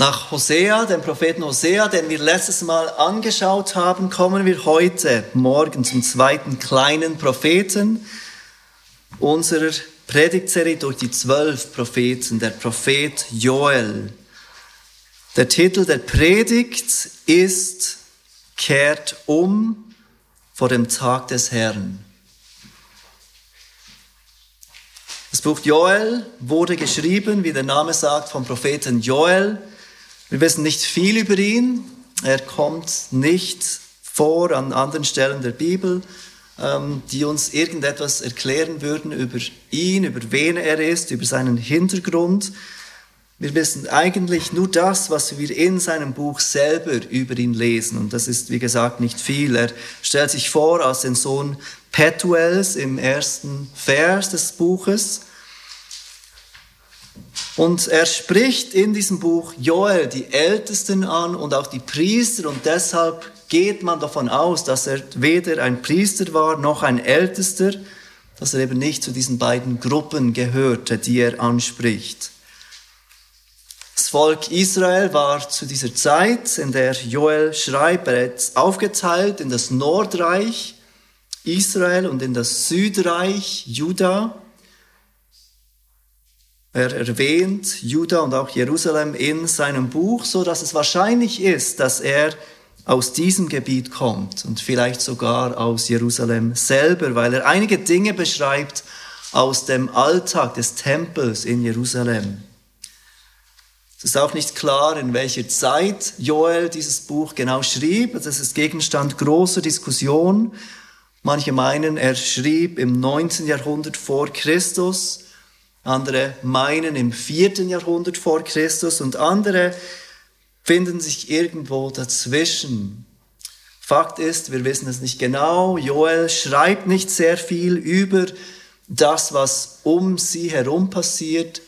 Nach Hosea, dem Propheten Hosea, den wir letztes Mal angeschaut haben, kommen wir heute Morgen zum zweiten kleinen Propheten unserer Predigtserie durch die zwölf Propheten, der Prophet Joel. Der Titel der Predigt ist Kehrt um vor dem Tag des Herrn. Das Buch Joel wurde geschrieben, wie der Name sagt, vom Propheten Joel wir wissen nicht viel über ihn. Er kommt nicht vor an anderen Stellen der Bibel, ähm, die uns irgendetwas erklären würden über ihn, über wen er ist, über seinen Hintergrund. Wir wissen eigentlich nur das, was wir in seinem Buch selber über ihn lesen. Und das ist, wie gesagt, nicht viel. Er stellt sich vor als den Sohn Petuels im ersten Vers des Buches. Und er spricht in diesem Buch Joel die Ältesten an und auch die Priester und deshalb geht man davon aus, dass er weder ein Priester war noch ein Ältester, dass er eben nicht zu diesen beiden Gruppen gehörte, die er anspricht. Das Volk Israel war zu dieser Zeit, in der Joel schreibt, bereits aufgeteilt in das Nordreich Israel und in das Südreich Juda. Er erwähnt Juda und auch Jerusalem in seinem Buch, so dass es wahrscheinlich ist, dass er aus diesem Gebiet kommt und vielleicht sogar aus Jerusalem selber, weil er einige Dinge beschreibt aus dem Alltag des Tempels in Jerusalem. Es ist auch nicht klar, in welcher Zeit Joel dieses Buch genau schrieb. Das ist Gegenstand großer Diskussion. Manche meinen, er schrieb im 19. Jahrhundert vor Christus. Andere meinen im vierten Jahrhundert vor Christus und andere finden sich irgendwo dazwischen. Fakt ist, wir wissen es nicht genau. Joel schreibt nicht sehr viel über das, was um sie herum passiert,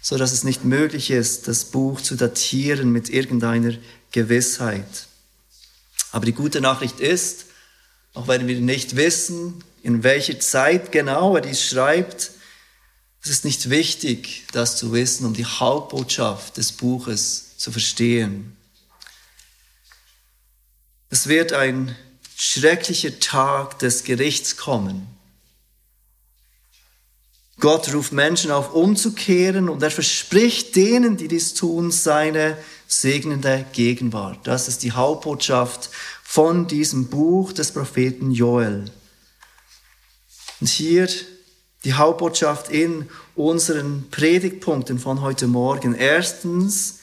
so dass es nicht möglich ist, das Buch zu datieren mit irgendeiner Gewissheit. Aber die gute Nachricht ist, auch wenn wir nicht wissen, in welcher Zeit genau er dies schreibt, es ist nicht wichtig, das zu wissen, um die Hauptbotschaft des Buches zu verstehen. Es wird ein schrecklicher Tag des Gerichts kommen. Gott ruft Menschen auf, umzukehren und er verspricht denen, die dies tun, seine segnende Gegenwart. Das ist die Hauptbotschaft von diesem Buch des Propheten Joel. Und hier die Hauptbotschaft in unseren Predigtpunkten von heute Morgen. Erstens,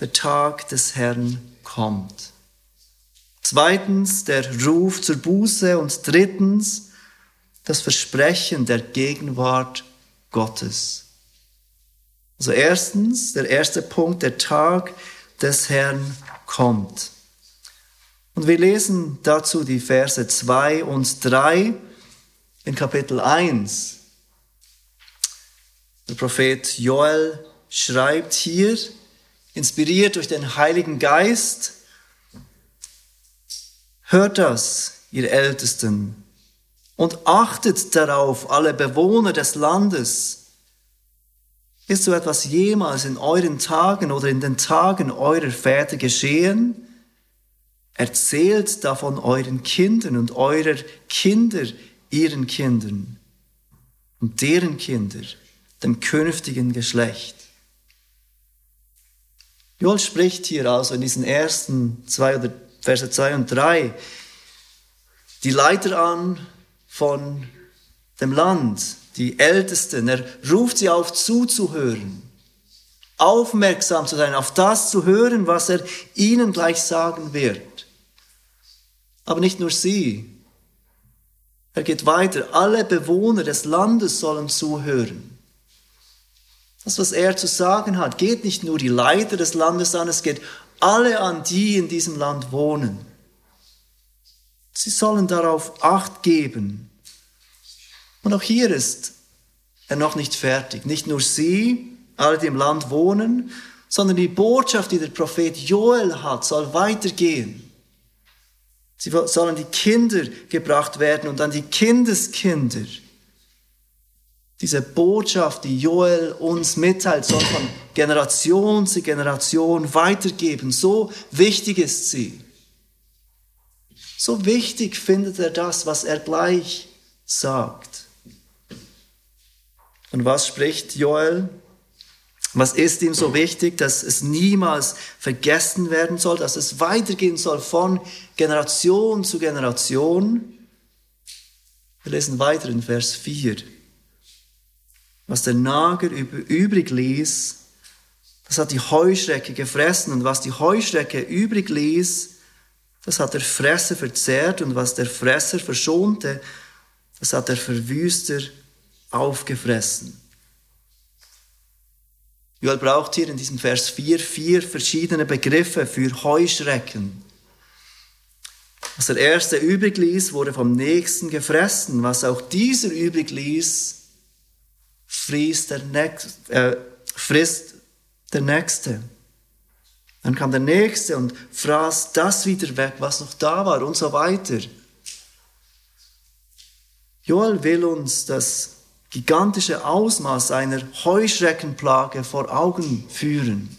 der Tag des Herrn kommt. Zweitens, der Ruf zur Buße. Und drittens, das Versprechen der Gegenwart Gottes. Also erstens, der erste Punkt, der Tag des Herrn kommt. Und wir lesen dazu die Verse zwei und drei in Kapitel 1. Der Prophet Joel schreibt hier, inspiriert durch den Heiligen Geist, hört das, ihr Ältesten, und achtet darauf, alle Bewohner des Landes. Ist so etwas jemals in euren Tagen oder in den Tagen eurer Väter geschehen? Erzählt davon euren Kindern und eurer Kinder ihren Kindern und deren Kinder, dem künftigen Geschlecht. Joel spricht hier also in diesen ersten zwei oder Verse zwei und drei die Leiter an von dem Land, die Ältesten. Er ruft sie auf zuzuhören, aufmerksam zu sein, auf das zu hören, was er ihnen gleich sagen wird. Aber nicht nur sie, er geht weiter. Alle Bewohner des Landes sollen zuhören. Das, was er zu sagen hat, geht nicht nur die Leiter des Landes an, es geht alle an, die in diesem Land wohnen. Sie sollen darauf Acht geben. Und auch hier ist er noch nicht fertig. Nicht nur sie, alle, die im Land wohnen, sondern die Botschaft, die der Prophet Joel hat, soll weitergehen. Sie sollen die Kinder gebracht werden und dann die Kindeskinder. Diese Botschaft, die Joel uns mitteilt, soll von Generation zu Generation weitergeben. So wichtig ist sie. So wichtig findet er das, was er gleich sagt. Und was spricht Joel? Was ist ihm so wichtig, dass es niemals vergessen werden soll, dass es weitergehen soll von Generation zu Generation? Wir lesen weiter in Vers 4. Was der Nager übrig ließ, das hat die Heuschrecke gefressen und was die Heuschrecke übrig ließ, das hat der Fresser verzehrt und was der Fresser verschonte, das hat der Verwüster aufgefressen. Joel braucht hier in diesem Vers 4 vier verschiedene Begriffe für Heuschrecken. Was der erste übrig ließ, wurde vom nächsten gefressen. Was auch dieser übrig ließ, frisst der, Nächste, äh, frisst der Nächste. Dann kam der Nächste und fraß das wieder weg, was noch da war und so weiter. Joel will uns das gigantische Ausmaß einer Heuschreckenplage vor Augen führen.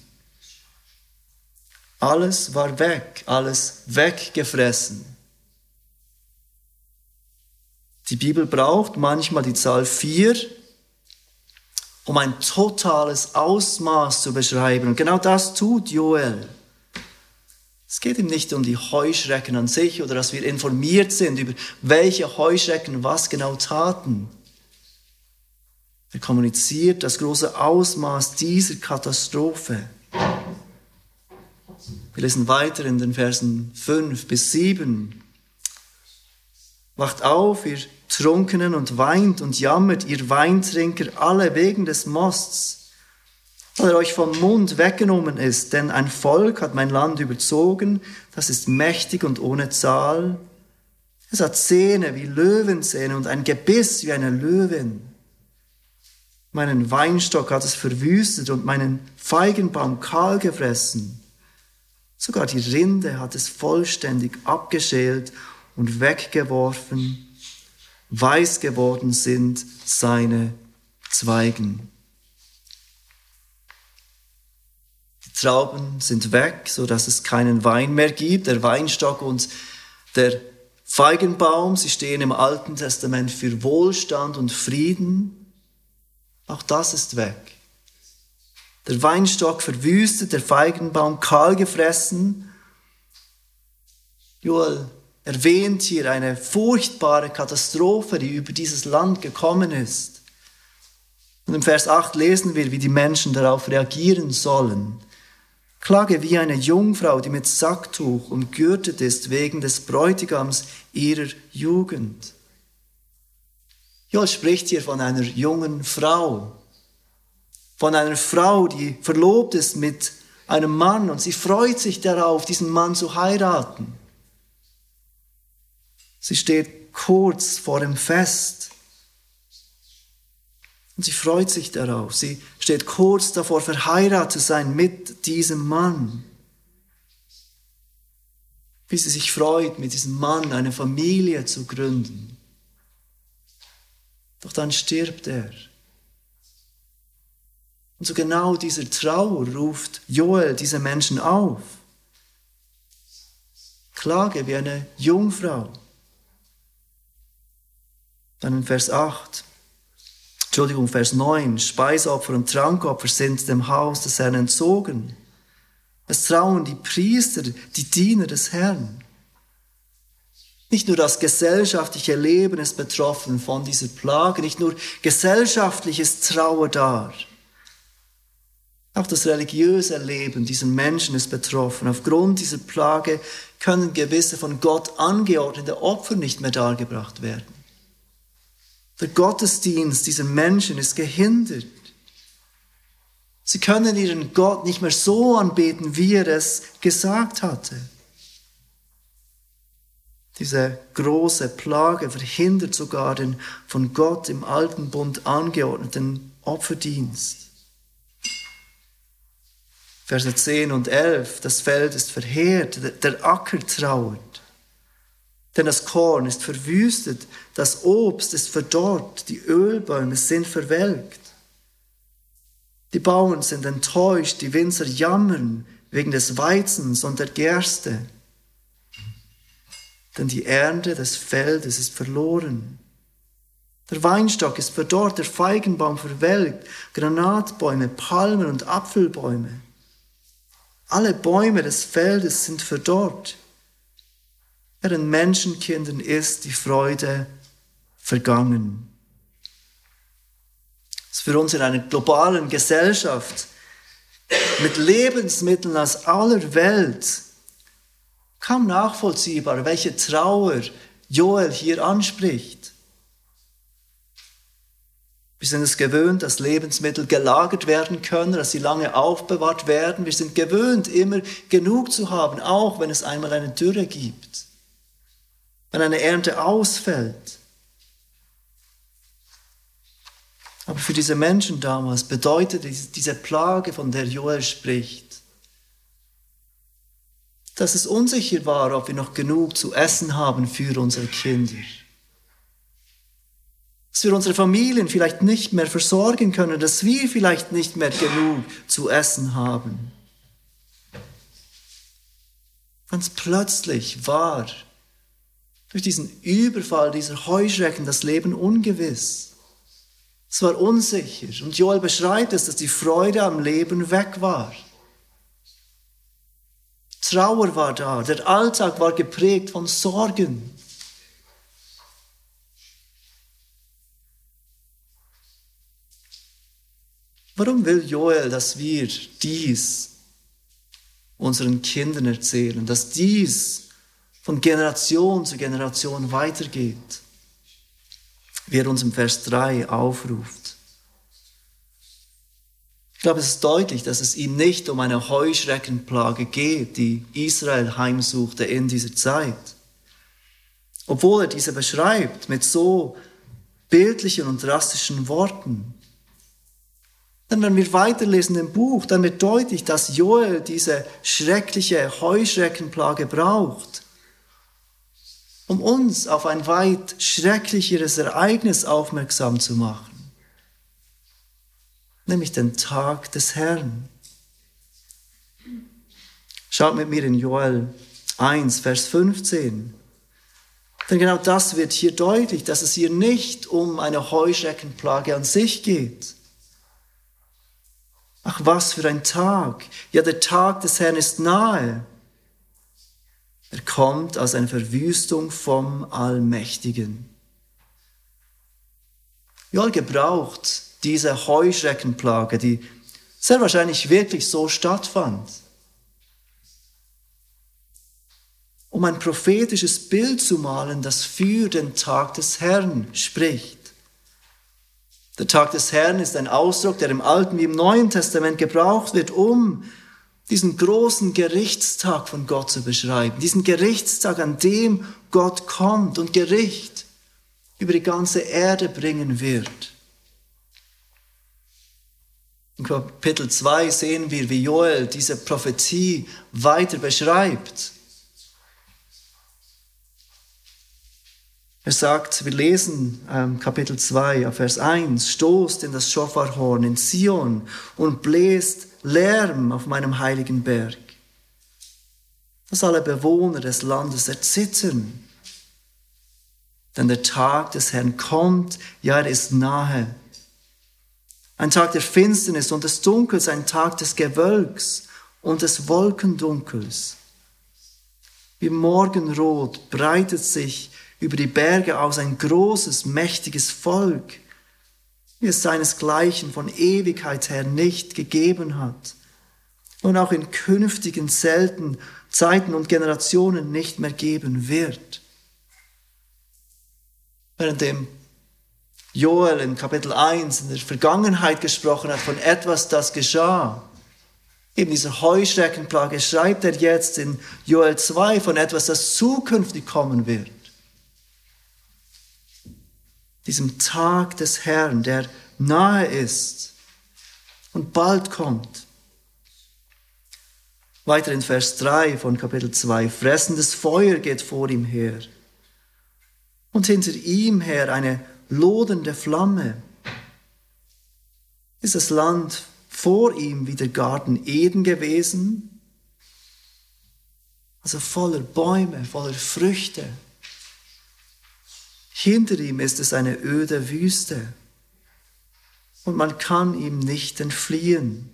Alles war weg, alles weggefressen. Die Bibel braucht manchmal die Zahl 4, um ein totales Ausmaß zu beschreiben. Und genau das tut Joel. Es geht ihm nicht um die Heuschrecken an sich oder dass wir informiert sind über welche Heuschrecken was genau taten. Er kommuniziert das große Ausmaß dieser Katastrophe. Wir lesen weiter in den Versen 5 bis 7. Wacht auf, ihr Trunkenen, und weint und jammert, ihr Weintrinker, alle wegen des Mosts, weil er euch vom Mund weggenommen ist. Denn ein Volk hat mein Land überzogen, das ist mächtig und ohne Zahl. Es hat Zähne wie Löwenzähne und ein Gebiss wie eine Löwin. Meinen Weinstock hat es verwüstet und meinen Feigenbaum kahl gefressen. Sogar die Rinde hat es vollständig abgeschält und weggeworfen. Weiß geworden sind seine Zweigen. Die Trauben sind weg, so dass es keinen Wein mehr gibt. Der Weinstock und der Feigenbaum, sie stehen im Alten Testament für Wohlstand und Frieden. Auch das ist weg. Der Weinstock verwüstet, der Feigenbaum kahl gefressen. Joel erwähnt hier eine furchtbare Katastrophe, die über dieses Land gekommen ist. Und im Vers 8 lesen wir, wie die Menschen darauf reagieren sollen. Klage wie eine Jungfrau, die mit Sacktuch umgürtet ist wegen des Bräutigams ihrer Jugend. Joel spricht hier von einer jungen Frau, von einer Frau, die verlobt ist mit einem Mann und sie freut sich darauf, diesen Mann zu heiraten. Sie steht kurz vor dem Fest und sie freut sich darauf. Sie steht kurz davor, verheiratet zu sein mit diesem Mann. Wie sie sich freut, mit diesem Mann eine Familie zu gründen. Doch dann stirbt er. Und so genau dieser Trauer ruft Joel diese Menschen auf. Klage wie eine Jungfrau. Dann in Vers 8, Entschuldigung, Vers 9, Speisopfer und Trankopfer sind dem Haus des Herrn entzogen. Es trauen die Priester, die Diener des Herrn. Nicht nur das gesellschaftliche Leben ist betroffen von dieser Plage, nicht nur gesellschaftliches Trauer da. Auch das religiöse Leben dieser Menschen ist betroffen. Aufgrund dieser Plage können gewisse von Gott angeordnete Opfer nicht mehr dargebracht werden. Der Gottesdienst dieser Menschen ist gehindert. Sie können ihren Gott nicht mehr so anbeten, wie er es gesagt hatte. Diese große Plage verhindert sogar den von Gott im alten Bund angeordneten Opferdienst. Verse 10 und 11, das Feld ist verheert, der Acker trauert. Denn das Korn ist verwüstet, das Obst ist verdorrt, die Ölbäume sind verwelkt. Die Bauern sind enttäuscht, die Winzer jammern wegen des Weizens und der Gerste. Denn die Ernte des Feldes ist verloren. Der Weinstock ist verdorrt, der Feigenbaum verwelkt, Granatbäume, Palmen und Apfelbäume. Alle Bäume des Feldes sind verdorrt. Während Menschenkindern ist die Freude vergangen ist für uns in einer globalen Gesellschaft mit Lebensmitteln aus aller Welt kaum nachvollziehbar, welche Trauer Joel hier anspricht. Wir sind es gewöhnt, dass Lebensmittel gelagert werden können, dass sie lange aufbewahrt werden. Wir sind gewöhnt, immer genug zu haben, auch wenn es einmal eine Dürre gibt, wenn eine Ernte ausfällt. Aber für diese Menschen damals bedeutete diese Plage, von der Joel spricht, dass es unsicher war, ob wir noch genug zu essen haben für unsere Kinder. Dass wir unsere Familien vielleicht nicht mehr versorgen können, dass wir vielleicht nicht mehr genug zu essen haben. Ganz plötzlich war durch diesen Überfall dieser Heuschrecken das Leben ungewiss. Es war unsicher. Und Joel beschreibt es, dass die Freude am Leben weg war. Trauer war da. Der Alltag war geprägt von Sorgen. Warum will Joel, dass wir dies unseren Kindern erzählen, dass dies von Generation zu Generation weitergeht? wie er uns im Vers 3 aufruft. Ich glaube, es ist deutlich, dass es ihm nicht um eine Heuschreckenplage geht, die Israel heimsuchte in dieser Zeit. Obwohl er diese beschreibt mit so bildlichen und drastischen Worten. Denn wenn wir weiterlesen im Buch, dann wird deutlich, dass Joel diese schreckliche Heuschreckenplage braucht, um uns auf ein weit schrecklicheres Ereignis aufmerksam zu machen, nämlich den Tag des Herrn. Schaut mit mir in Joel 1, Vers 15. Denn genau das wird hier deutlich, dass es hier nicht um eine Heuschreckenplage an sich geht. Ach, was für ein Tag. Ja, der Tag des Herrn ist nahe. Er kommt aus einer Verwüstung vom Allmächtigen. Joel gebraucht diese Heuschreckenplage, die sehr wahrscheinlich wirklich so stattfand, um ein prophetisches Bild zu malen, das für den Tag des Herrn spricht. Der Tag des Herrn ist ein Ausdruck, der im Alten wie im Neuen Testament gebraucht wird, um diesen großen Gerichtstag von Gott zu beschreiben, diesen Gerichtstag, an dem Gott kommt und Gericht über die ganze Erde bringen wird. In Kapitel 2 sehen wir, wie Joel diese Prophetie weiter beschreibt. Er sagt, wir lesen ähm, Kapitel 2, Vers 1, stoßt in das Schofarhorn in Zion und bläst Lärm auf meinem heiligen Berg, dass alle Bewohner des Landes erzittern. Denn der Tag des Herrn kommt, ja, er ist nahe. Ein Tag der Finsternis und des Dunkels, ein Tag des Gewölks und des Wolkendunkels. Wie Morgenrot breitet sich über die Berge aus ein großes, mächtiges Volk wie es seinesgleichen von Ewigkeit her nicht gegeben hat und auch in künftigen selten Zeiten und Generationen nicht mehr geben wird. Währenddem Joel in Kapitel 1 in der Vergangenheit gesprochen hat von etwas, das geschah, eben dieser Heuschreckenplage, schreibt er jetzt in Joel 2 von etwas, das zukünftig kommen wird diesem Tag des Herrn, der nahe ist und bald kommt. Weiter in Vers 3 von Kapitel 2, fressendes Feuer geht vor ihm her. und hinter ihm her eine lodernde Flamme. Ist das Land vor ihm wie der Garten Eden gewesen? Also voller Bäume, voller Früchte. Hinter ihm ist es eine öde Wüste und man kann ihm nicht entfliehen.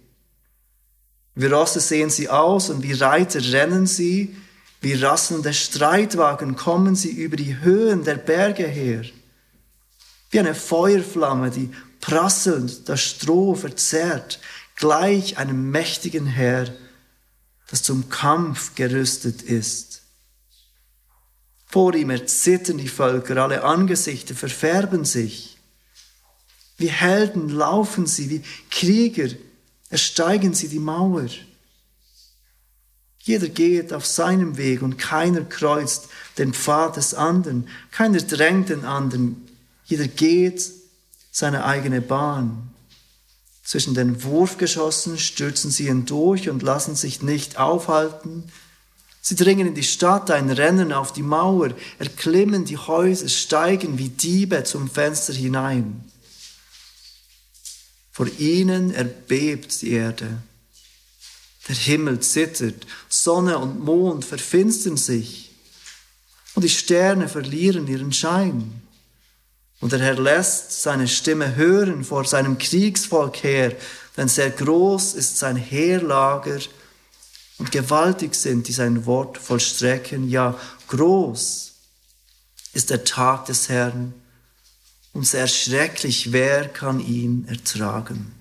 Wie Rosse sehen sie aus und wie Reiter rennen sie, wie rasselnde Streitwagen kommen sie über die Höhen der Berge her. Wie eine Feuerflamme, die prasselnd das Stroh verzehrt, gleich einem mächtigen Heer, das zum Kampf gerüstet ist. Vor ihm erzittern die Völker, alle Angesichter verfärben sich. Wie Helden laufen sie, wie Krieger ersteigen sie die Mauer. Jeder geht auf seinem Weg und keiner kreuzt den Pfad des anderen, keiner drängt den anderen, jeder geht seine eigene Bahn. Zwischen den Wurfgeschossen stürzen sie hindurch und lassen sich nicht aufhalten. Sie dringen in die Stadt, ein Rennen auf die Mauer, erklimmen die Häuser, steigen wie Diebe zum Fenster hinein. Vor ihnen erbebt die Erde. Der Himmel zittert, Sonne und Mond verfinstern sich und die Sterne verlieren ihren Schein. Und der Herr lässt seine Stimme hören vor seinem Kriegsvolk her, denn sehr groß ist sein Heerlager und gewaltig sind, die sein Wort vollstrecken. Ja, groß ist der Tag des Herrn und sehr schrecklich, wer kann ihn ertragen?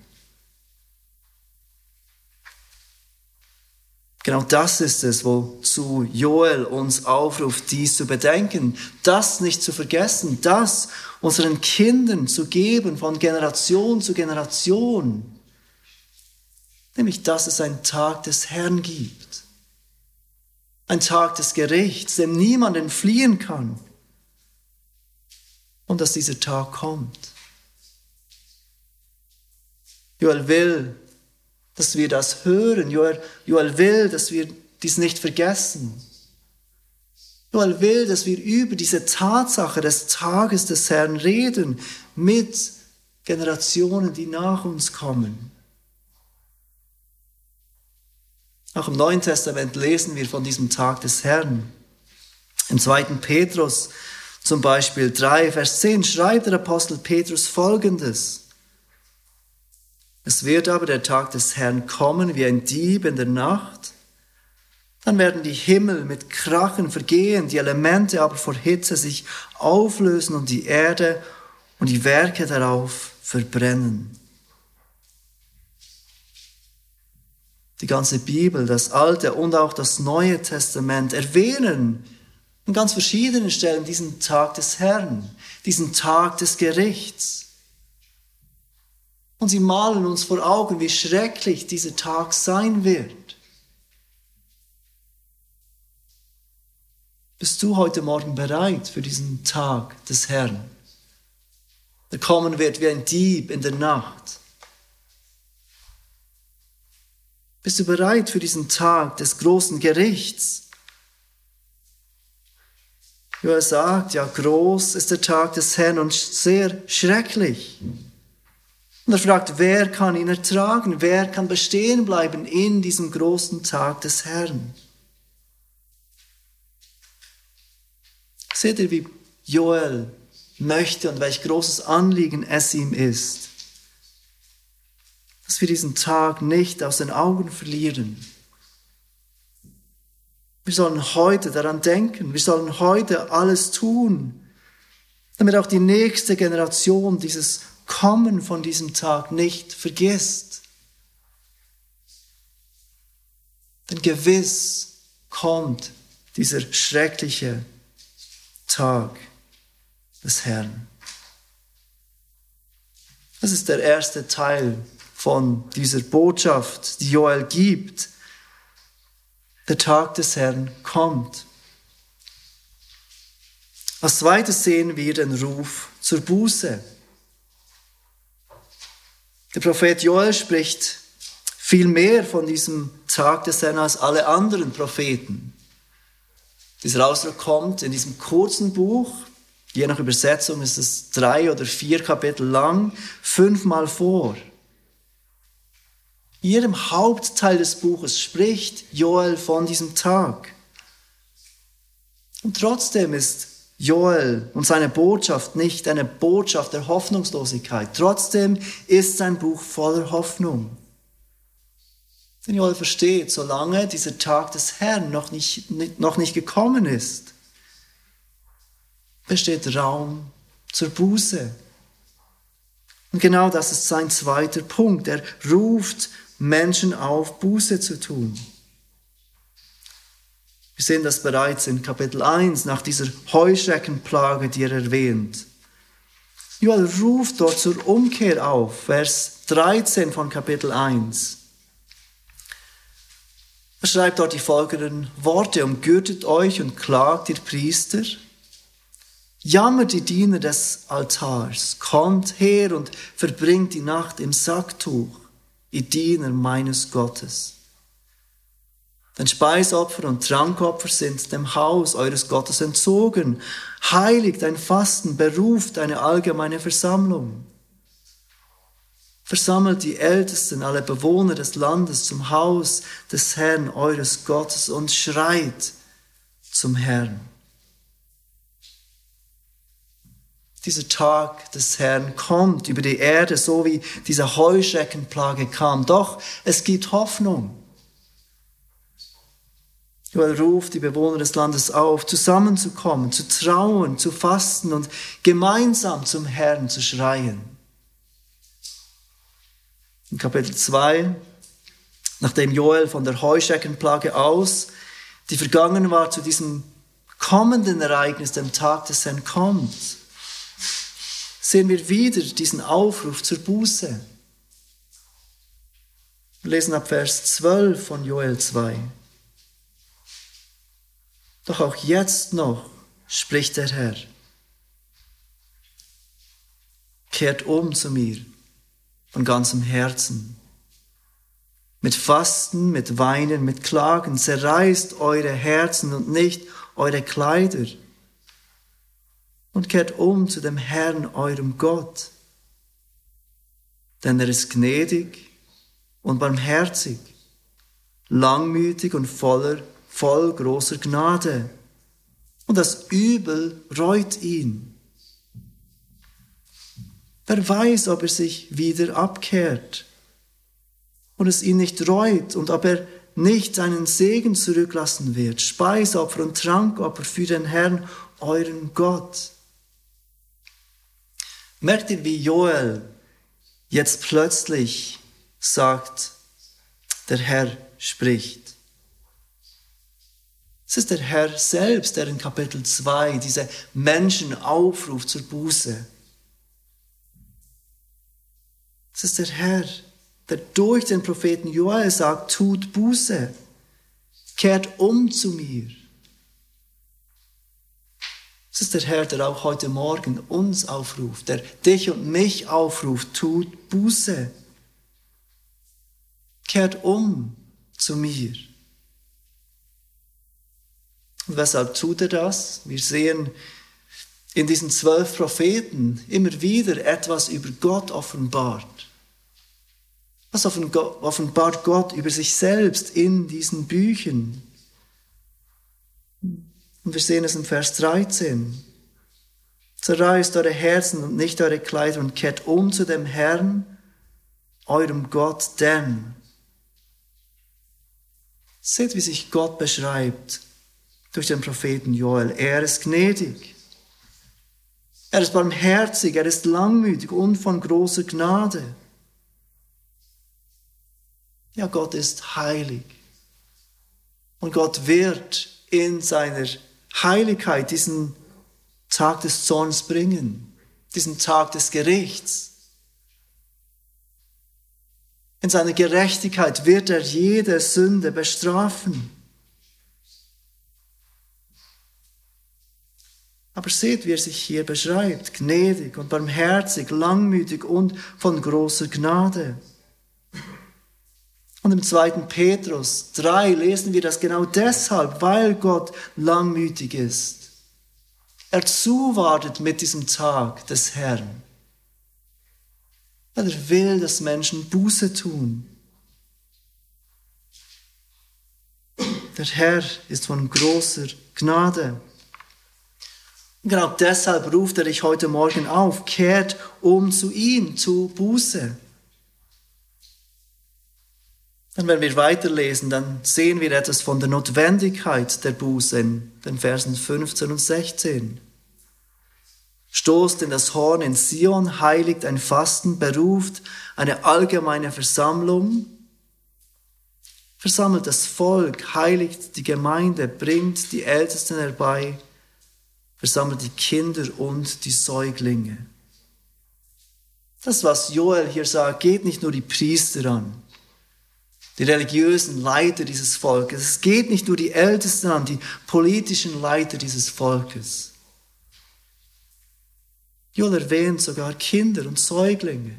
Genau das ist es, wozu Joel uns aufruft, dies zu bedenken, das nicht zu vergessen, das unseren Kindern zu geben von Generation zu Generation. Nämlich, dass es einen Tag des Herrn gibt. Ein Tag des Gerichts, dem niemand entfliehen kann. Und dass dieser Tag kommt. Joel will, dass wir das hören. Joel, Joel will, dass wir dies nicht vergessen. Joel will, dass wir über diese Tatsache des Tages des Herrn reden mit Generationen, die nach uns kommen. Auch im Neuen Testament lesen wir von diesem Tag des Herrn. Im zweiten Petrus zum Beispiel 3, Vers 10 schreibt der Apostel Petrus Folgendes. Es wird aber der Tag des Herrn kommen wie ein Dieb in der Nacht. Dann werden die Himmel mit Krachen vergehen, die Elemente aber vor Hitze sich auflösen und die Erde und die Werke darauf verbrennen. Die ganze Bibel, das Alte und auch das Neue Testament erwähnen an ganz verschiedenen Stellen diesen Tag des Herrn, diesen Tag des Gerichts. Und sie malen uns vor Augen, wie schrecklich dieser Tag sein wird. Bist du heute Morgen bereit für diesen Tag des Herrn, der kommen wird wie ein Dieb in der Nacht? Bist du bereit für diesen Tag des großen Gerichts? Joel sagt, ja, groß ist der Tag des Herrn und sehr schrecklich. Und er fragt, wer kann ihn ertragen? Wer kann bestehen bleiben in diesem großen Tag des Herrn? Seht ihr, wie Joel möchte und welch großes Anliegen es ihm ist, dass wir diesen Tag nicht aus den Augen verlieren. Wir sollen heute daran denken, wir sollen heute alles tun, damit auch die nächste Generation dieses Kommen von diesem Tag nicht vergisst. Denn gewiss kommt dieser schreckliche Tag des Herrn. Das ist der erste Teil von dieser Botschaft, die Joel gibt. Der Tag des Herrn kommt. Als zweites sehen wir den Ruf zur Buße. Der Prophet Joel spricht viel mehr von diesem Tag des Herrn als alle anderen Propheten. Dieser Ausdruck kommt in diesem kurzen Buch, Je nach Übersetzung ist es drei oder vier Kapitel lang, fünfmal vor. In jedem Hauptteil des Buches spricht Joel von diesem Tag. Und trotzdem ist Joel und seine Botschaft nicht eine Botschaft der Hoffnungslosigkeit. Trotzdem ist sein Buch voller Hoffnung. Denn Joel versteht, solange dieser Tag des Herrn noch nicht, noch nicht gekommen ist, besteht Raum zur Buße. Und genau das ist sein zweiter Punkt. Er ruft Menschen auf, Buße zu tun. Wir sehen das bereits in Kapitel 1 nach dieser Heuschreckenplage, die er erwähnt. Joel ruft dort zur Umkehr auf, Vers 13 von Kapitel 1. Er schreibt dort die folgenden Worte, umgürtet euch und klagt ihr Priester, jammert die Diener des Altars, kommt her und verbringt die Nacht im Sacktuch, ihr Diener meines Gottes. Denn Speisopfer und Trankopfer sind dem Haus eures Gottes entzogen. Heiligt ein Fasten, beruft eine allgemeine Versammlung. Versammelt die Ältesten, alle Bewohner des Landes zum Haus des Herrn eures Gottes und schreit zum Herrn. Dieser Tag des Herrn kommt über die Erde, so wie diese Heuschreckenplage kam. Doch es gibt Hoffnung. Joel ruft die Bewohner des Landes auf, zusammenzukommen, zu trauen, zu fasten und gemeinsam zum Herrn zu schreien. In Kapitel 2, nachdem Joel von der Heuschreckenplage aus, die vergangen war, zu diesem kommenden Ereignis, dem Tag des Herrn kommt, sehen wir wieder diesen Aufruf zur Buße. Wir lesen ab Vers 12 von Joel 2. Doch auch jetzt noch spricht der Herr. Kehrt um zu mir von ganzem Herzen. Mit Fasten, mit Weinen, mit Klagen zerreißt eure Herzen und nicht eure Kleider. Und kehrt um zu dem Herrn, eurem Gott. Denn er ist gnädig und barmherzig, langmütig und voller voll großer Gnade. Und das Übel reut ihn. Wer weiß, ob er sich wieder abkehrt und es ihn nicht reut und ob er nicht seinen Segen zurücklassen wird, Speisopfer und Trankopfer für den Herrn, euren Gott. Merkt ihr, wie Joel jetzt plötzlich sagt, der Herr spricht. Es ist der Herr selbst, der in Kapitel 2 diese Menschen aufruft zur Buße. Es ist der Herr, der durch den Propheten Joel sagt, tut Buße, kehrt um zu mir. Es ist der Herr, der auch heute Morgen uns aufruft, der dich und mich aufruft, tut Buße, kehrt um zu mir. Und weshalb tut er das? Wir sehen in diesen zwölf Propheten immer wieder etwas über Gott offenbart. Was offenbart Gott über sich selbst in diesen Büchern? Und wir sehen es in Vers 13. Zerreißt eure Herzen und nicht eure Kleider und kehrt um zu dem Herrn, eurem Gott, denn. Seht, wie sich Gott beschreibt durch den Propheten Joel. Er ist gnädig. Er ist barmherzig, er ist langmütig und von großer Gnade. Ja, Gott ist heilig. Und Gott wird in seiner Heiligkeit diesen Tag des Zorns bringen, diesen Tag des Gerichts. In seiner Gerechtigkeit wird er jede Sünde bestrafen. Aber seht, wie er sich hier beschreibt, gnädig und barmherzig, langmütig und von großer Gnade. Und im zweiten Petrus 3 lesen wir das genau deshalb, weil Gott langmütig ist. er zuwartet mit diesem Tag des Herrn. Weil er will, dass Menschen Buße tun. Der Herr ist von großer Gnade. Genau deshalb ruft er dich heute Morgen auf, kehrt um zu ihm, zu Buße. Und wenn wir weiterlesen, dann sehen wir etwas von der Notwendigkeit der Buße in den Versen 15 und 16. Stoßt in das Horn in Sion, heiligt ein Fasten, beruft eine allgemeine Versammlung, versammelt das Volk, heiligt die Gemeinde, bringt die Ältesten herbei, versammelt die Kinder und die Säuglinge. Das, was Joel hier sagt, geht nicht nur die Priester an, die religiösen Leiter dieses Volkes. Es geht nicht nur die Ältesten an, die politischen Leiter dieses Volkes. Joel erwähnt sogar Kinder und Säuglinge,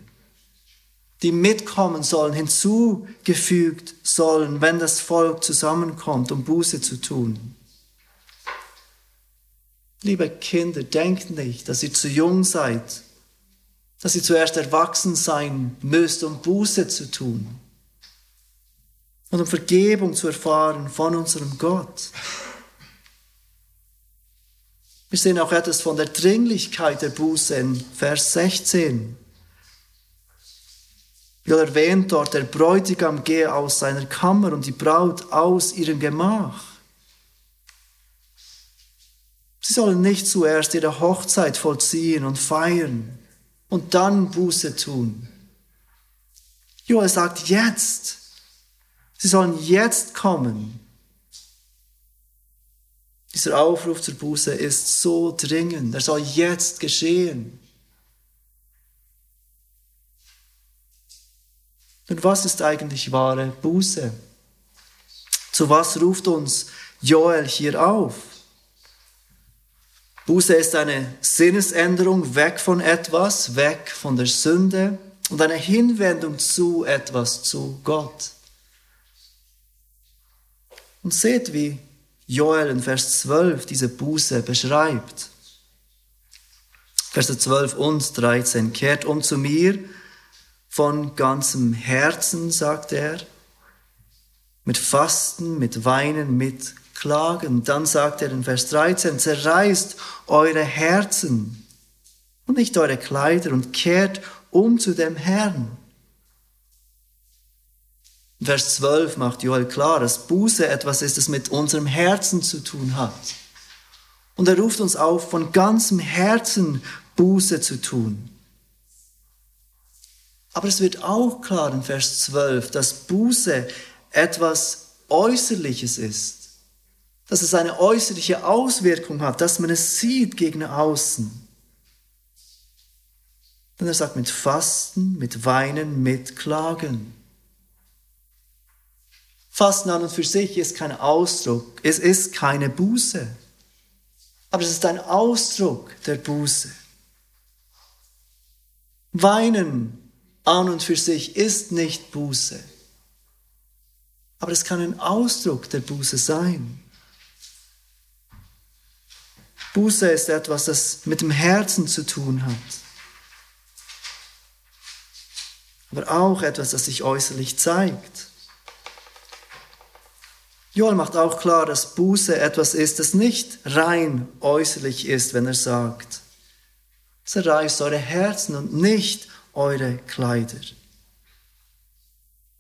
die mitkommen sollen, hinzugefügt sollen, wenn das Volk zusammenkommt, um Buße zu tun. Liebe Kinder, denkt nicht, dass ihr zu jung seid, dass ihr zuerst erwachsen sein müsst, um Buße zu tun und um Vergebung zu erfahren von unserem Gott. Wir sehen auch etwas von der Dringlichkeit der Buße in Vers 16. Wir erwähnt dort, der Bräutigam gehe aus seiner Kammer und die Braut aus ihrem Gemach. Sie sollen nicht zuerst ihre Hochzeit vollziehen und feiern und dann Buße tun. Joel sagt jetzt, sie sollen jetzt kommen. Dieser Aufruf zur Buße ist so dringend, er soll jetzt geschehen. Und was ist eigentlich wahre Buße? Zu was ruft uns Joel hier auf? Buße ist eine Sinnesänderung weg von etwas, weg von der Sünde und eine Hinwendung zu etwas, zu Gott. Und seht, wie Joel in Vers 12 diese Buße beschreibt. Verse 12 und 13. Kehrt um zu mir von ganzem Herzen, sagt er, mit Fasten, mit Weinen, mit klagen. Dann sagt er in Vers 13, zerreißt eure Herzen und nicht eure Kleider und kehrt um zu dem Herrn. In Vers 12 macht Joel klar, dass Buße etwas ist, das mit unserem Herzen zu tun hat. Und er ruft uns auf, von ganzem Herzen Buße zu tun. Aber es wird auch klar in Vers 12, dass Buße etwas Äußerliches ist dass es eine äußerliche Auswirkung hat, dass man es sieht gegen außen. Denn er sagt mit Fasten, mit Weinen, mit Klagen. Fasten an und für sich ist kein Ausdruck, es ist keine Buße, aber es ist ein Ausdruck der Buße. Weinen an und für sich ist nicht Buße, aber es kann ein Ausdruck der Buße sein. Buße ist etwas, das mit dem Herzen zu tun hat. Aber auch etwas, das sich äußerlich zeigt. Joel macht auch klar, dass Buße etwas ist, das nicht rein äußerlich ist, wenn er sagt, zerreißt eure Herzen und nicht eure Kleider.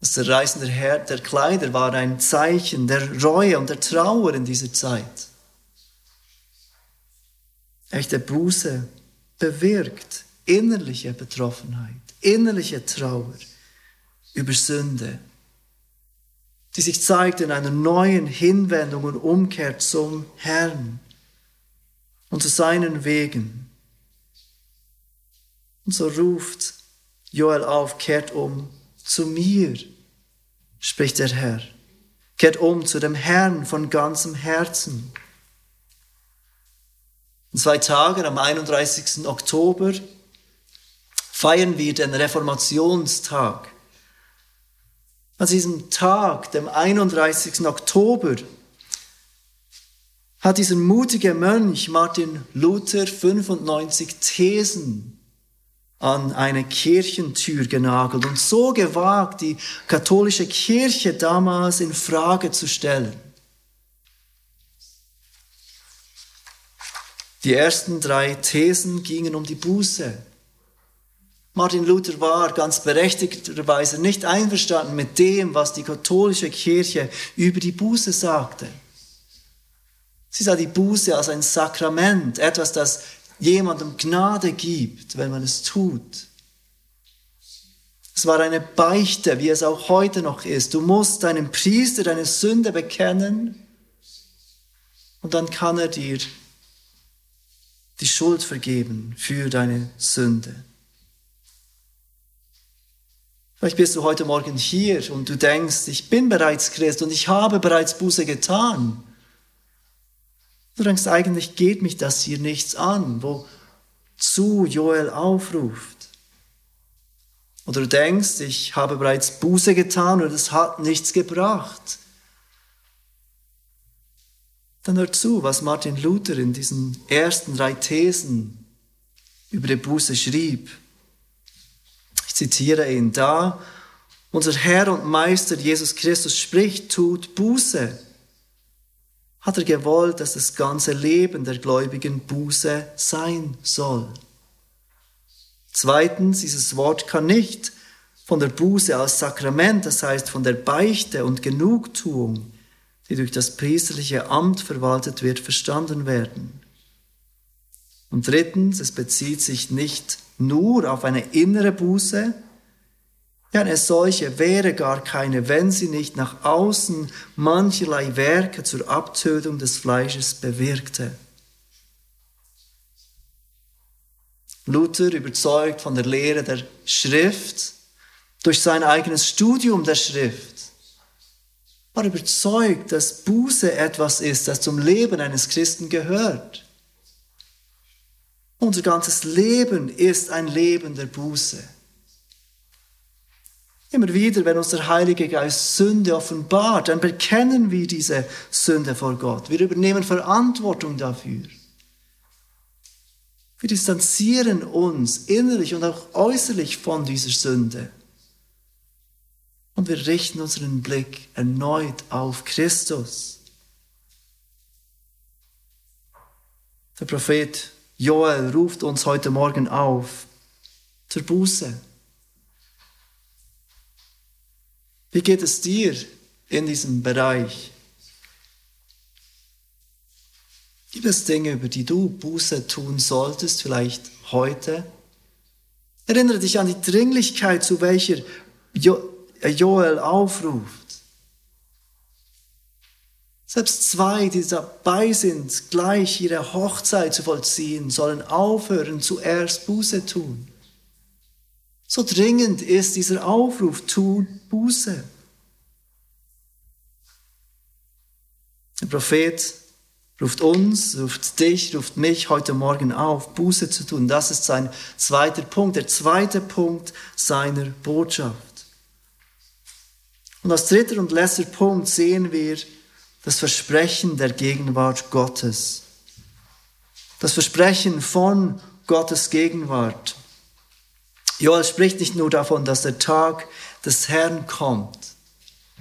Das Zerreißen der, der Kleider war ein Zeichen der Reue und der Trauer in dieser Zeit. Echte Buße bewirkt innerliche Betroffenheit, innerliche Trauer über Sünde, die sich zeigt in einer neuen Hinwendung und Umkehr zum Herrn und zu seinen Wegen. Und so ruft Joel auf, kehrt um zu mir, spricht der Herr. Kehrt um zu dem Herrn von ganzem Herzen. In zwei Tagen, am 31. Oktober, feiern wir den Reformationstag. An diesem Tag, dem 31. Oktober, hat dieser mutige Mönch Martin Luther 95 Thesen an eine Kirchentür genagelt und so gewagt, die katholische Kirche damals in Frage zu stellen. Die ersten drei Thesen gingen um die Buße. Martin Luther war ganz berechtigterweise nicht einverstanden mit dem, was die katholische Kirche über die Buße sagte. Sie sah die Buße als ein Sakrament, etwas, das jemandem Gnade gibt, wenn man es tut. Es war eine Beichte, wie es auch heute noch ist. Du musst deinem Priester deine Sünde bekennen und dann kann er dir die Schuld vergeben für deine Sünde. Vielleicht bist du heute Morgen hier und du denkst, ich bin bereits Christ und ich habe bereits Buße getan. Du denkst, eigentlich geht mich das hier nichts an, wozu Joel aufruft. Oder du denkst, ich habe bereits Buße getan und es hat nichts gebracht. Dann hör zu, was Martin Luther in diesen ersten drei Thesen über die Buße schrieb zitiere ihn da. Unser Herr und Meister Jesus Christus spricht, tut Buße. Hat er gewollt, dass das ganze Leben der Gläubigen Buße sein soll. Zweitens, dieses Wort kann nicht von der Buße als Sakrament, das heißt von der Beichte und Genugtuung, die durch das priesterliche Amt verwaltet wird, verstanden werden. Und drittens, es bezieht sich nicht nur auf eine innere Buße, ja, eine solche wäre gar keine, wenn sie nicht nach außen mancherlei Werke zur Abtötung des Fleisches bewirkte. Luther, überzeugt von der Lehre der Schrift, durch sein eigenes Studium der Schrift, war überzeugt, dass Buße etwas ist, das zum Leben eines Christen gehört. Unser ganzes Leben ist ein Leben der Buße. Immer wieder, wenn uns der Heilige Geist Sünde offenbart, dann bekennen wir diese Sünde vor Gott. Wir übernehmen Verantwortung dafür. Wir distanzieren uns innerlich und auch äußerlich von dieser Sünde. Und wir richten unseren Blick erneut auf Christus. Der Prophet Joel ruft uns heute Morgen auf zur Buße. Wie geht es dir in diesem Bereich? Gibt es Dinge, über die du Buße tun solltest, vielleicht heute? Erinnere dich an die Dringlichkeit, zu welcher Joel aufruft. Selbst zwei, die dabei sind, gleich ihre Hochzeit zu vollziehen, sollen aufhören, zuerst Buße tun. So dringend ist dieser Aufruf, tu Buße. Der Prophet ruft uns, ruft dich, ruft mich heute Morgen auf, Buße zu tun. Das ist sein zweiter Punkt, der zweite Punkt seiner Botschaft. Und als dritter und letzter Punkt sehen wir, das Versprechen der Gegenwart Gottes. Das Versprechen von Gottes Gegenwart. Joel spricht nicht nur davon, dass der Tag des Herrn kommt,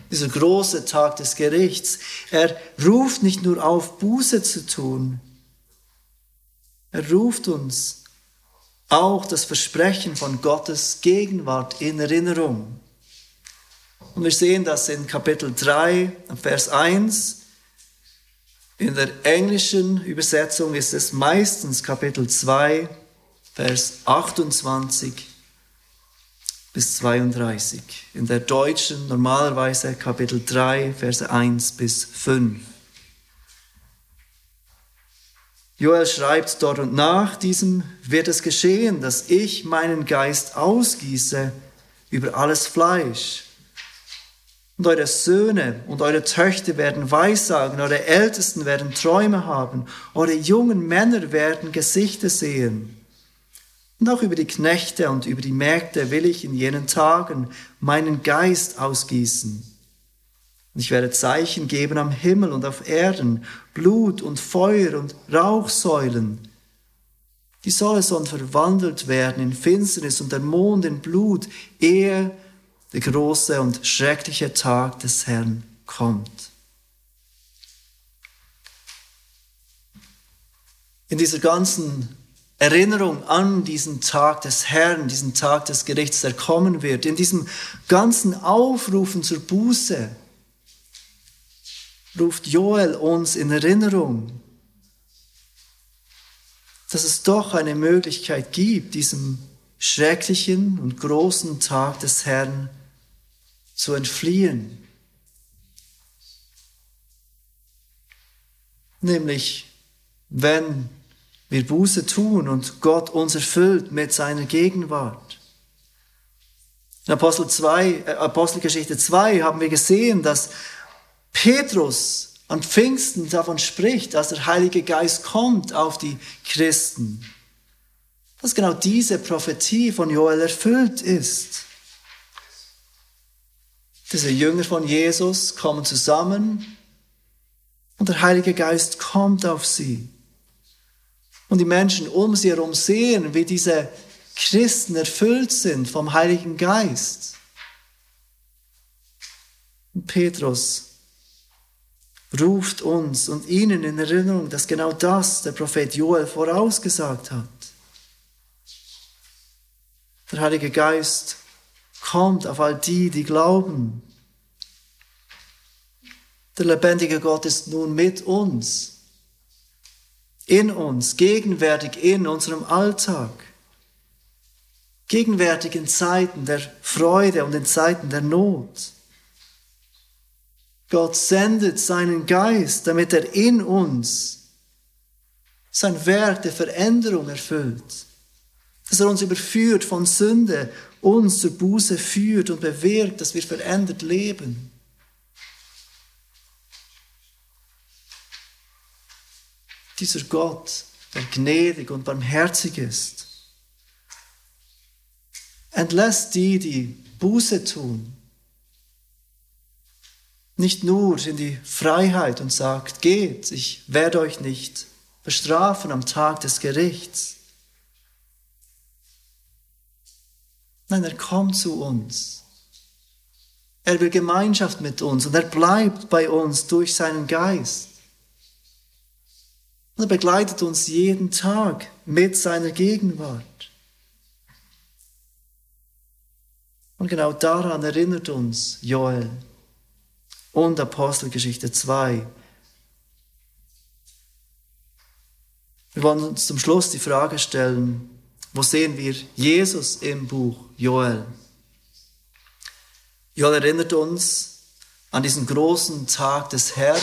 dieser große Tag des Gerichts. Er ruft nicht nur auf, Buße zu tun. Er ruft uns auch das Versprechen von Gottes Gegenwart in Erinnerung. Und wir sehen das in Kapitel 3, Vers 1. In der englischen Übersetzung ist es meistens Kapitel 2, Vers 28 bis 32. In der deutschen normalerweise Kapitel 3, Verse 1 bis 5. Joel schreibt dort und nach diesem wird es geschehen, dass ich meinen Geist ausgieße über alles Fleisch. Und eure Söhne und eure Töchter werden Weissagen, eure Ältesten werden Träume haben, eure jungen Männer werden Gesichter sehen. Und auch über die Knechte und über die Mägde will ich in jenen Tagen meinen Geist ausgießen. Und ich werde Zeichen geben am Himmel und auf Erden, Blut und Feuer und Rauchsäulen. Die Sonne soll verwandelt werden in Finsternis und der Mond in Blut, ehe der große und schreckliche Tag des Herrn kommt. In dieser ganzen Erinnerung an diesen Tag des Herrn, diesen Tag des Gerichts, der kommen wird, in diesem ganzen Aufrufen zur Buße, ruft Joel uns in Erinnerung, dass es doch eine Möglichkeit gibt, diesem schrecklichen und großen Tag des Herrn zu entfliehen. Nämlich, wenn wir Buße tun und Gott uns erfüllt mit seiner Gegenwart. In Apostel 2, äh, Apostelgeschichte 2 haben wir gesehen, dass Petrus an Pfingsten davon spricht, dass der Heilige Geist kommt auf die Christen. Dass genau diese Prophetie von Joel erfüllt ist. Diese Jünger von Jesus kommen zusammen und der Heilige Geist kommt auf sie. Und die Menschen um sie herum sehen, wie diese Christen erfüllt sind vom Heiligen Geist. Und Petrus ruft uns und ihnen in Erinnerung, dass genau das der Prophet Joel vorausgesagt hat. Der Heilige Geist kommt auf all die, die glauben. Der lebendige Gott ist nun mit uns, in uns, gegenwärtig in unserem Alltag, gegenwärtig in Zeiten der Freude und in Zeiten der Not. Gott sendet seinen Geist, damit er in uns sein Werk der Veränderung erfüllt. Dass er uns überführt von Sünde, uns zur Buße führt und bewirkt, dass wir verändert leben. Dieser Gott, der gnädig und barmherzig ist, entlässt die, die Buße tun, nicht nur in die Freiheit und sagt, geht, ich werde euch nicht bestrafen am Tag des Gerichts. Nein, er kommt zu uns. Er will Gemeinschaft mit uns und er bleibt bei uns durch seinen Geist. Und er begleitet uns jeden Tag mit seiner Gegenwart. Und genau daran erinnert uns Joel und Apostelgeschichte 2. Wir wollen uns zum Schluss die Frage stellen, wo sehen wir Jesus im Buch Joel? Joel erinnert uns an diesen großen Tag des Herrn.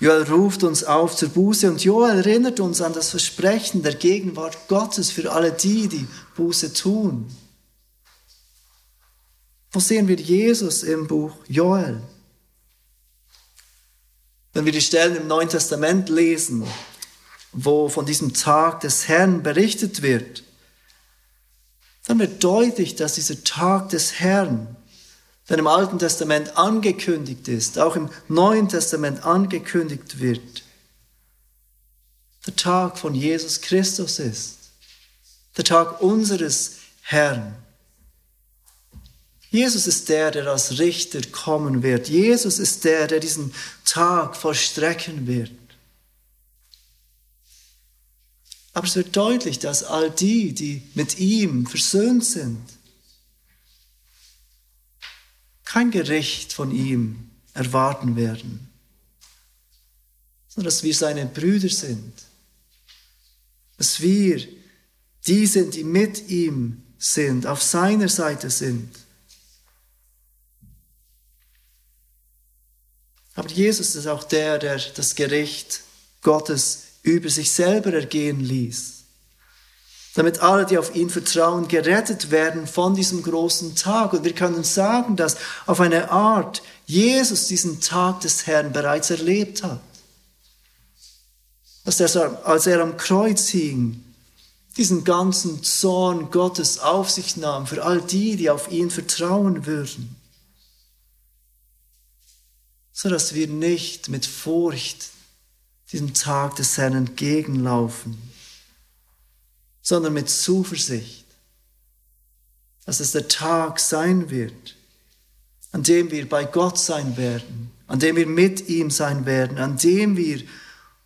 Joel ruft uns auf zur Buße und Joel erinnert uns an das Versprechen der Gegenwart Gottes für alle die, die Buße tun. Wo sehen wir Jesus im Buch Joel? Wenn wir die Stellen im Neuen Testament lesen, wo von diesem Tag des Herrn berichtet wird, dann wird deutlich, dass dieser Tag des Herrn, der im Alten Testament angekündigt ist, auch im Neuen Testament angekündigt wird, der Tag von Jesus Christus ist, der Tag unseres Herrn. Jesus ist der, der als Richter kommen wird. Jesus ist der, der diesen Tag vollstrecken wird. Aber es wird deutlich, dass all die, die mit ihm versöhnt sind, kein Gericht von ihm erwarten werden, sondern dass wir seine Brüder sind, dass wir die sind, die mit ihm sind, auf seiner Seite sind. Aber Jesus ist auch der, der das Gericht Gottes über sich selber ergehen ließ, damit alle, die auf ihn vertrauen, gerettet werden von diesem großen Tag. Und wir können sagen, dass auf eine Art Jesus diesen Tag des Herrn bereits erlebt hat. Dass er, als er am Kreuz hing, diesen ganzen Zorn Gottes auf sich nahm für all die, die auf ihn vertrauen würden. so dass wir nicht mit Furcht diesem Tag des Herrn entgegenlaufen, sondern mit Zuversicht, dass es der Tag sein wird, an dem wir bei Gott sein werden, an dem wir mit ihm sein werden, an dem wir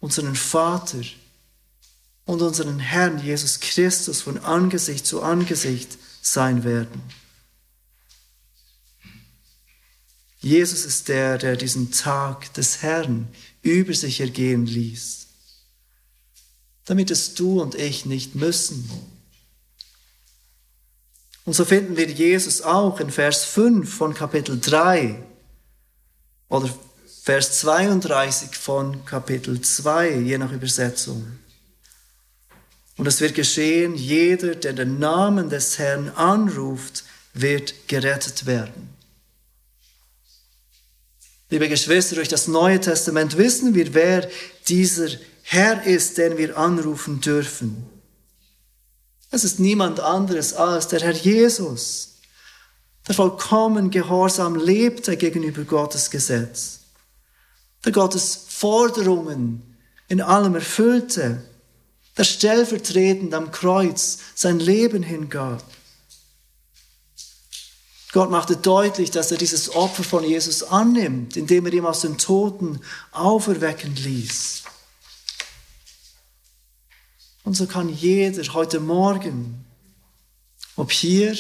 unseren Vater und unseren Herrn Jesus Christus von Angesicht zu Angesicht sein werden. Jesus ist der, der diesen Tag des Herrn über sich ergehen ließ, damit es du und ich nicht müssen. Und so finden wir Jesus auch in Vers 5 von Kapitel 3 oder Vers 32 von Kapitel 2, je nach Übersetzung. Und es wird geschehen, jeder, der den Namen des Herrn anruft, wird gerettet werden. Liebe Geschwister, durch das Neue Testament wissen wir, wer dieser Herr ist, den wir anrufen dürfen. Es ist niemand anderes als der Herr Jesus, der vollkommen gehorsam lebte gegenüber Gottes Gesetz, der Gottes Forderungen in allem erfüllte, der stellvertretend am Kreuz sein Leben hingab Gott machte deutlich, dass er dieses Opfer von Jesus annimmt, indem er ihn aus den Toten auferwecken ließ. Und so kann jeder heute Morgen, ob hier,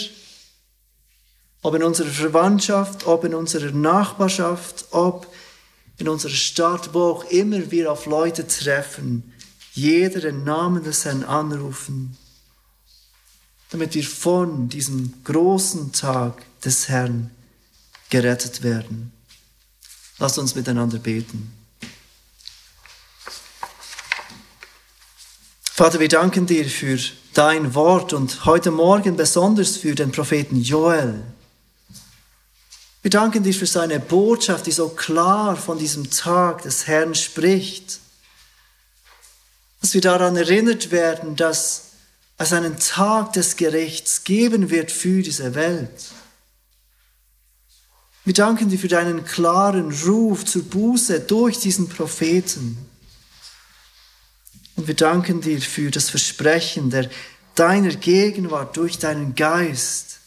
ob in unserer Verwandtschaft, ob in unserer Nachbarschaft, ob in unserer Stadt, wo auch immer wir auf Leute treffen, jeder den Namen des Herrn anrufen, damit wir von diesem großen Tag des Herrn gerettet werden. Lasst uns miteinander beten. Vater, wir danken dir für dein Wort und heute Morgen besonders für den Propheten Joel. Wir danken dir für seine Botschaft, die so klar von diesem Tag des Herrn spricht. Dass wir daran erinnert werden, dass es einen Tag des Gerichts geben wird für diese Welt. Wir danken dir für deinen klaren Ruf zur Buße durch diesen Propheten. Und wir danken dir für das Versprechen der deiner Gegenwart durch deinen Geist.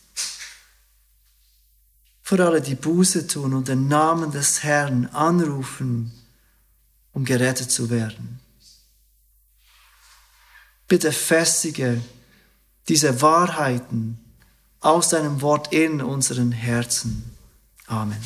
Für alle, die Buße tun und den Namen des Herrn anrufen, um gerettet zu werden. Bitte festige diese Wahrheiten aus deinem Wort in unseren Herzen. Amen.